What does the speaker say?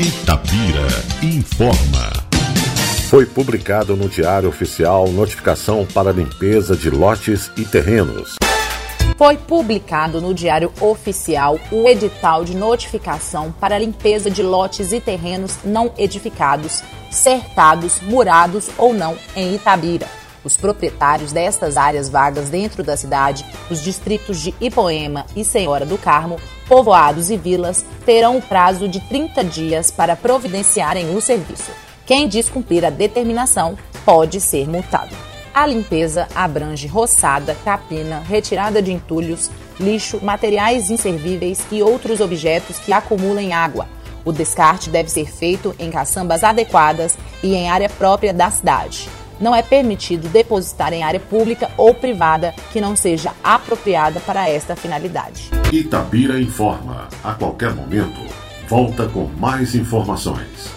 Itapira informa. Foi publicado no Diário Oficial notificação para limpeza de lotes e terrenos. Foi publicado no Diário Oficial o edital de notificação para limpeza de lotes e terrenos não edificados, cercados, murados ou não em Itabira. Os proprietários destas áreas vagas dentro da cidade, os distritos de Ipoema e Senhora do Carmo, povoados e vilas, terão o prazo de 30 dias para providenciarem o serviço. Quem descumprir a determinação pode ser multado. A limpeza abrange roçada, capina, retirada de entulhos, lixo, materiais inservíveis e outros objetos que acumulem água. O descarte deve ser feito em caçambas adequadas e em área própria da cidade. Não é permitido depositar em área pública ou privada que não seja apropriada para esta finalidade. Itabira informa. A qualquer momento, volta com mais informações.